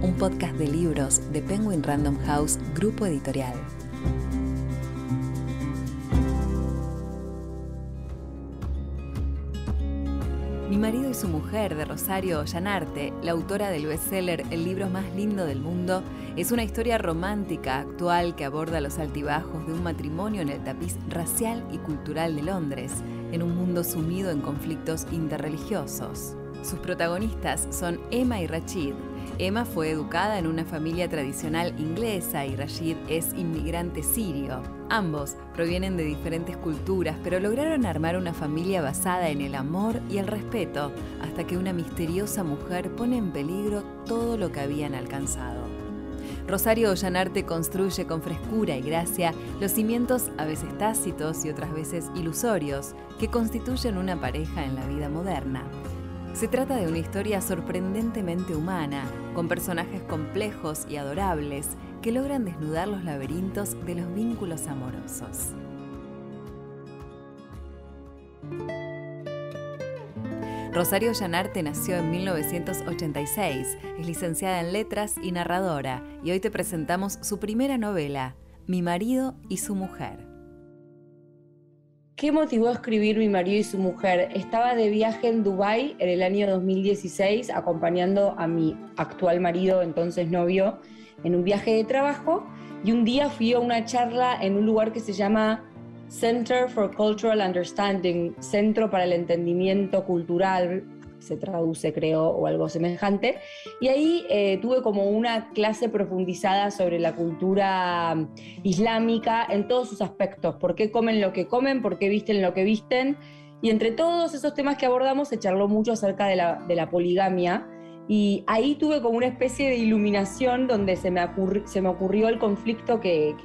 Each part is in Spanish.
un podcast de libros de Penguin Random House, grupo editorial. Mi marido y su mujer de Rosario Ollanarte, la autora del bestseller El libro más lindo del mundo, es una historia romántica actual que aborda los altibajos de un matrimonio en el tapiz racial y cultural de Londres, en un mundo sumido en conflictos interreligiosos. Sus protagonistas son Emma y Rachid. Emma fue educada en una familia tradicional inglesa y Rachid es inmigrante sirio. Ambos provienen de diferentes culturas, pero lograron armar una familia basada en el amor y el respeto, hasta que una misteriosa mujer pone en peligro todo lo que habían alcanzado. Rosario Ollanarte construye con frescura y gracia los cimientos a veces tácitos y otras veces ilusorios que constituyen una pareja en la vida moderna. Se trata de una historia sorprendentemente humana, con personajes complejos y adorables que logran desnudar los laberintos de los vínculos amorosos. Rosario Llanarte nació en 1986, es licenciada en letras y narradora, y hoy te presentamos su primera novela, Mi marido y su mujer. ¿Qué motivó a escribir Mi marido y su mujer? Estaba de viaje en Dubái en el año 2016 acompañando a mi actual marido, entonces novio, en un viaje de trabajo y un día fui a una charla en un lugar que se llama Center for Cultural Understanding, Centro para el Entendimiento Cultural, se traduce creo, o algo semejante. Y ahí eh, tuve como una clase profundizada sobre la cultura mm, islámica en todos sus aspectos, por qué comen lo que comen, por qué visten lo que visten. Y entre todos esos temas que abordamos se charló mucho acerca de la, poligamia. Y ahí tuve como una especie de iluminación donde se me, se me ocurrió el conflicto que,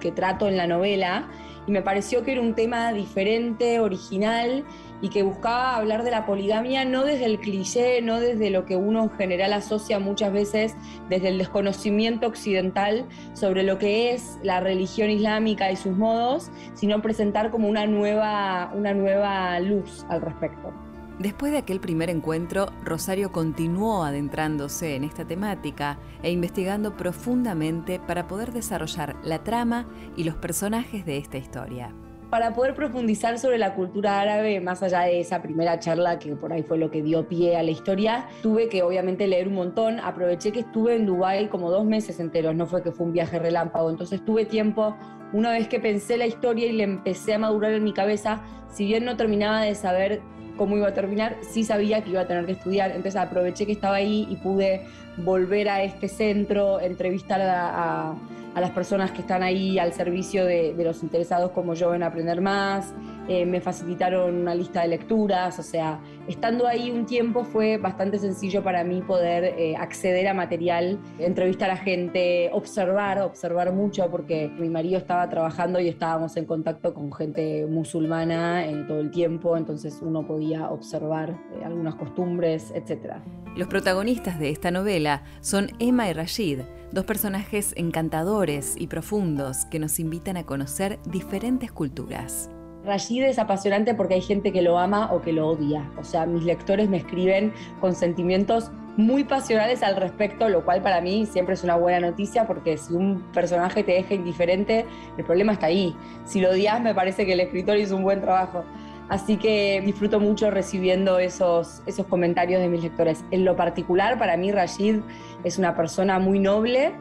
que trato en la novela y me pareció que era un tema diferente, original y que buscaba hablar de la poligamia no desde el cliché, no desde lo que uno en general asocia muchas veces desde el desconocimiento occidental sobre lo que es la religión islámica y sus modos, sino presentar como una nueva, una nueva luz al respecto. Después de aquel primer encuentro, Rosario continuó adentrándose en esta temática e investigando profundamente para poder desarrollar la trama y los personajes de esta historia para poder profundizar sobre la cultura árabe, más allá de esa primera charla que por ahí fue lo que dio pie a la historia, tuve que obviamente leer un montón. Aproveché que estuve en Dubái como dos meses enteros, no fue que fue un viaje relámpago. Entonces tuve tiempo, una vez que pensé la historia y le empecé a madurar en mi cabeza, si bien no terminaba de saber cómo iba a terminar, sí sabía que iba a tener que estudiar. Entonces aproveché que estaba ahí y pude volver a este centro, entrevistar a, las personas que están ahí al servicio de, los interesados como yo en aprender más. Eh, me facilitaron una lista de lecturas, o sea, estando ahí un tiempo fue bastante sencillo para mí poder eh, acceder a material, entrevistar a gente, observar, observar mucho, porque mi marido estaba trabajando y estábamos en contacto con gente musulmana en todo el tiempo, entonces uno podía observar eh, algunas costumbres, etc. Los protagonistas de esta novela son Emma y Rashid, dos personajes encantadores y profundos que nos invitan a conocer diferentes culturas. Rashid es apasionante porque hay gente que lo ama o que lo odia. O sea, mis lectores me escriben con sentimientos muy pasionales al respecto, lo cual para mí siempre es una buena noticia porque si un personaje te deja indiferente, el problema está ahí. Si lo odias, me parece que el escritor hizo un buen trabajo. Así que disfruto mucho recibiendo esos, esos comentarios de mis lectores. En lo particular, para mí Rashid es una persona muy noble,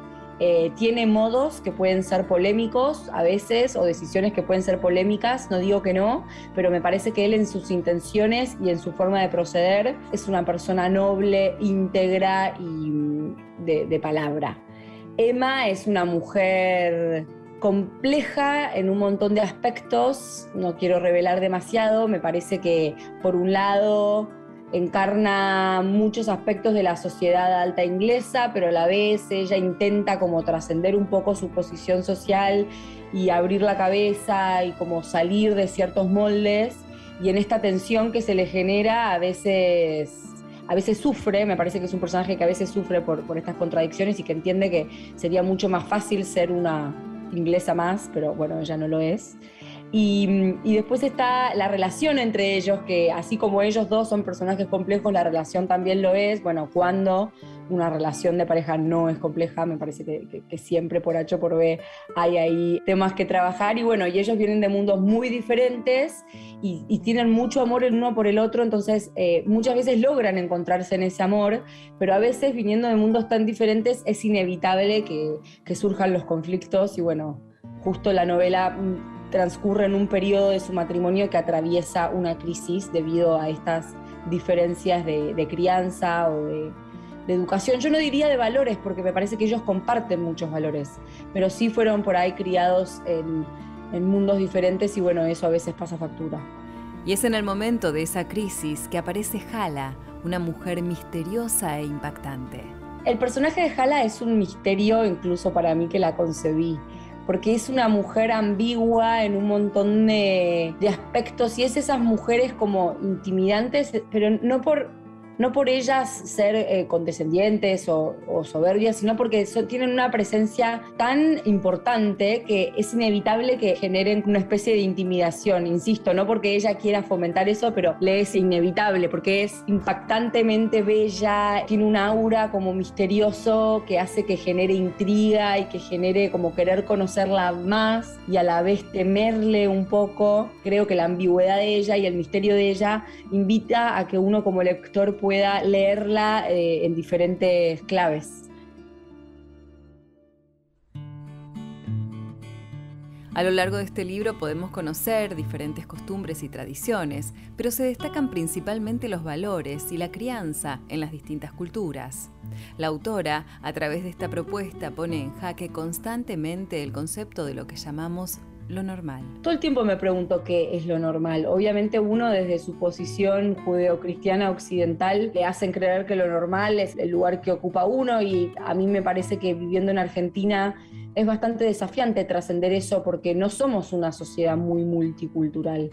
eh, tiene modos que pueden ser polémicos a veces o decisiones que pueden ser polémicas, no digo que no, pero me parece que él en sus intenciones y en su forma de proceder es una persona noble, íntegra y de, palabra. Emma es una mujer compleja en un montón de aspectos, no quiero revelar demasiado, me parece que por un lado encarna muchos aspectos de la sociedad alta inglesa, pero a la vez ella intenta como trascender un poco su posición social y abrir la cabeza y como salir de ciertos moldes. Y en esta tensión que se le genera a veces a veces sufre, me parece que es un personaje que a veces sufre por, por estas contradicciones y que entiende que sería mucho más fácil ser una inglesa más, pero bueno, ella no lo es. Y, después está la relación entre ellos, que así como ellos dos son personajes complejos, la relación también lo es. Bueno, cuando una relación de pareja no es compleja, me parece que, siempre por H o por B hay ahí temas que trabajar. Y bueno, y ellos vienen de mundos muy diferentes y, tienen mucho amor el uno por el otro, entonces eh, muchas veces logran encontrarse en ese amor, pero a veces viniendo de mundos tan diferentes es inevitable que, que surjan los conflictos y bueno, justo la novela mm, transcurre en un periodo de su matrimonio que atraviesa una crisis debido a estas diferencias de, crianza o de, educación. Yo no diría de valores, porque me parece que ellos comparten muchos valores, pero sí fueron por ahí criados en, en mundos diferentes y bueno, eso a veces pasa factura. Y es en el momento de esa crisis que aparece Hala, una mujer misteriosa e impactante. El personaje de Hala es un misterio incluso para mí que la concebí porque es una mujer ambigua en un montón de, aspectos y es esas mujeres como intimidantes, pero no por no por ellas ser eh, condescendientes o, soberbias, sino porque tienen una presencia tan importante que es inevitable que generen una especie de intimidación, insisto, no porque ella quiera fomentar eso, pero le es inevitable, porque es impactantemente bella, tiene un aura como misterioso que hace que genere intriga y que genere como querer conocerla más y a la vez temerle un poco. Creo que la ambigüedad de ella y el misterio de ella invita a que uno como lector pueda leerla eh, en diferentes claves. A lo largo de este libro podemos conocer diferentes costumbres y tradiciones, pero se destacan principalmente los valores y la crianza en las distintas culturas. La autora, a través de esta propuesta, pone en jaque constantemente el concepto de lo que llamamos lo normal? Todo el tiempo me pregunto qué es lo normal. Obviamente uno desde su posición judeocristiana occidental le hacen creer que lo normal es el lugar que ocupa uno y a mí me parece que viviendo en Argentina es bastante desafiante trascender eso porque no somos una sociedad muy multicultural.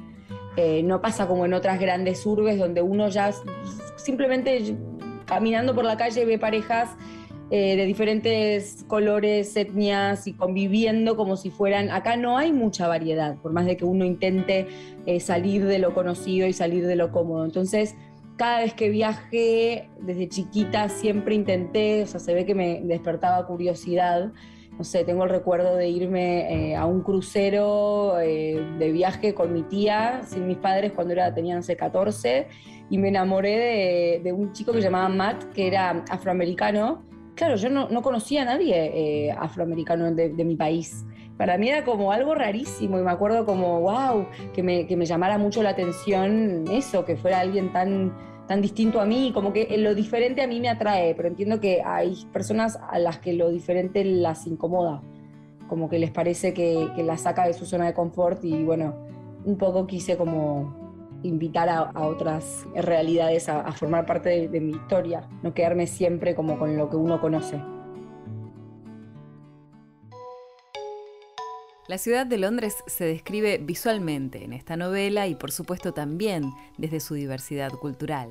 Eh, no pasa como en otras grandes urbes donde uno ya simplemente caminando por la calle ve parejas eh, de diferentes colores, etnias y conviviendo como si fueran, acá no hay mucha variedad, por más de que uno intente eh, salir de lo conocido y salir de lo cómodo. Entonces, cada vez que viajé, desde chiquita siempre intenté, o sea, se ve que me despertaba curiosidad. No sé, tengo el recuerdo de irme eh, a un crucero de viaje con mi tía, sin mis padres, cuando era, tenía, no sé, 14, y me enamoré de, de un chico que se llamaba Matt, que era afroamericano, claro, yo no, conocía a nadie eh, afroamericano de, mi país. Para mí era como algo rarísimo y me acuerdo como, wow, que me, llamara mucho la atención eso, que fuera alguien tan, tan distinto a mí, como que lo diferente a mí me atrae, pero entiendo que hay personas a las que lo diferente las incomoda, como que les parece que, que la saca de su zona de confort y bueno, un poco quise como invitar a, otras realidades a, formar parte de, mi historia, no quedarme siempre como con lo que uno conoce. La ciudad de Londres se describe visualmente en esta novela y por supuesto también desde su diversidad cultural.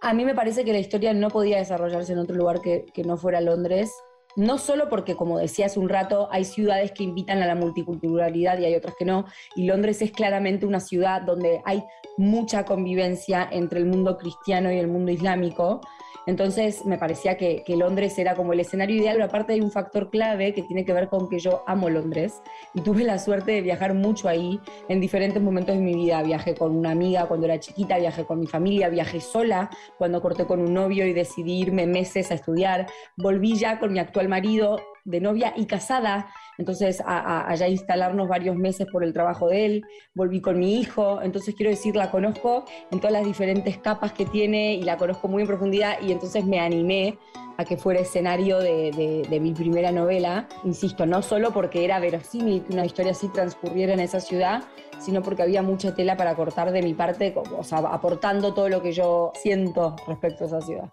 A mí me parece que la historia no podía desarrollarse en otro lugar que, que no fuera Londres no solo porque, como decía hace un rato, hay ciudades que invitan a la multiculturalidad y hay otras que no, y Londres es claramente una ciudad donde hay mucha convivencia entre el mundo cristiano y el mundo islámico, entonces me parecía que, Londres era como el escenario ideal, pero aparte hay un factor clave que tiene que ver con que yo amo Londres y tuve la suerte de viajar mucho ahí en diferentes momentos de mi vida. Viajé con una amiga cuando era chiquita, viajé con mi familia, viajé sola cuando corté con un novio y decidí irme meses a estudiar. Volví ya con mi actual marido de novia y casada. Entonces allá instalarnos varios meses por el trabajo de él, volví con mi hijo, entonces quiero decir, la conozco en todas las diferentes capas que tiene y la conozco muy en profundidad. Y entonces me animé a que fuera escenario de, mi primera novela, insisto, no solo porque era verosímil que una historia así transcurriera en esa ciudad, sino porque había mucha tela para cortar de mi parte, o sea, aportando todo lo que yo siento respecto a esa ciudad.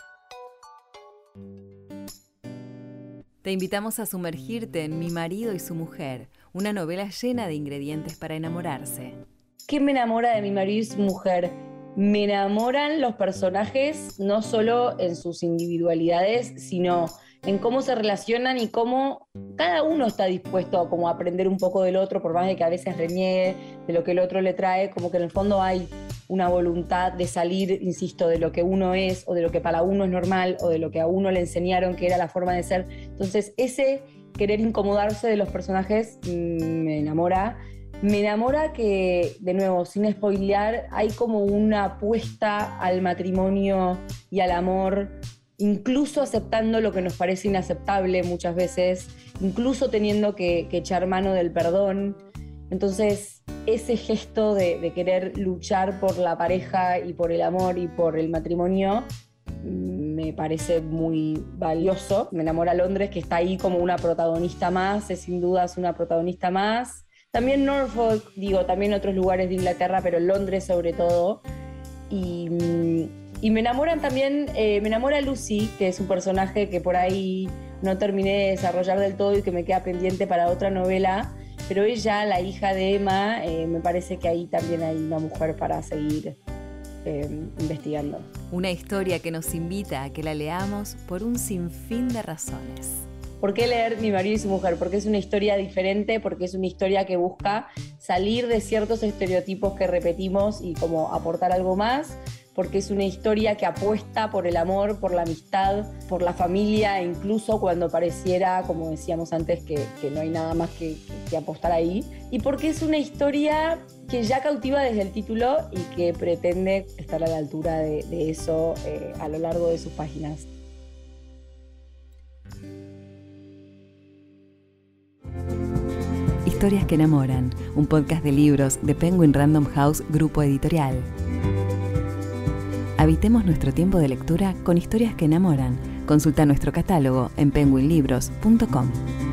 Te invitamos a sumergirte en Mi marido y su mujer, una novela llena de ingredientes para enamorarse. ¿Qué me enamora de mi marido y su mujer? Me enamoran los personajes no solo en sus individualidades, sino en cómo se relacionan y cómo cada uno está dispuesto a como aprender un poco del otro, por más de que a veces reniegue de lo que el otro le trae, como que en el fondo hay una voluntad de salir, insisto, de lo que uno es o de lo que para uno es normal o de lo que a uno le enseñaron que era la forma de ser. Entonces, ese querer incomodarse de los personajes mm, me enamora. Me enamora que, de nuevo, sin spoilear, hay como una apuesta al matrimonio y al amor, incluso aceptando lo que nos parece inaceptable muchas veces, incluso teniendo que, echar mano del perdón. Entonces, ese gesto de, querer luchar por la pareja y por el amor y por el matrimonio mm, me parece muy valioso. Me enamora Londres, que está ahí como una protagonista más, es sin dudas una protagonista más. También Norfolk, digo, también otros lugares de Inglaterra, pero Londres sobre todo. Y, mm, me enamoran también, eh, me enamora Lucy, que es un personaje que por ahí no terminé de desarrollar del todo y que me queda pendiente para otra novela pero ella, la hija de Emma, eh, me parece que ahí también hay una mujer para seguir eh, investigando. Una historia que nos invita a que la leamos por un sinfín de razones. ¿Por qué leer Mi marido y su mujer? Porque es una historia diferente, porque es una historia que busca salir de ciertos estereotipos que repetimos y como aportar algo más porque es una historia que apuesta por el amor, por la amistad, por la familia, e incluso cuando pareciera, como decíamos antes, que, no hay nada más que, apostar ahí, y porque es una historia que ya cautiva desde el título y que pretende estar a la altura de, eso eh, a lo largo de sus páginas. Historias que enamoran, un podcast de libros de Penguin Random House Grupo Editorial. Habitemos nuestro tiempo de lectura con historias que enamoran. Consulta nuestro catálogo en penguinlibros.com.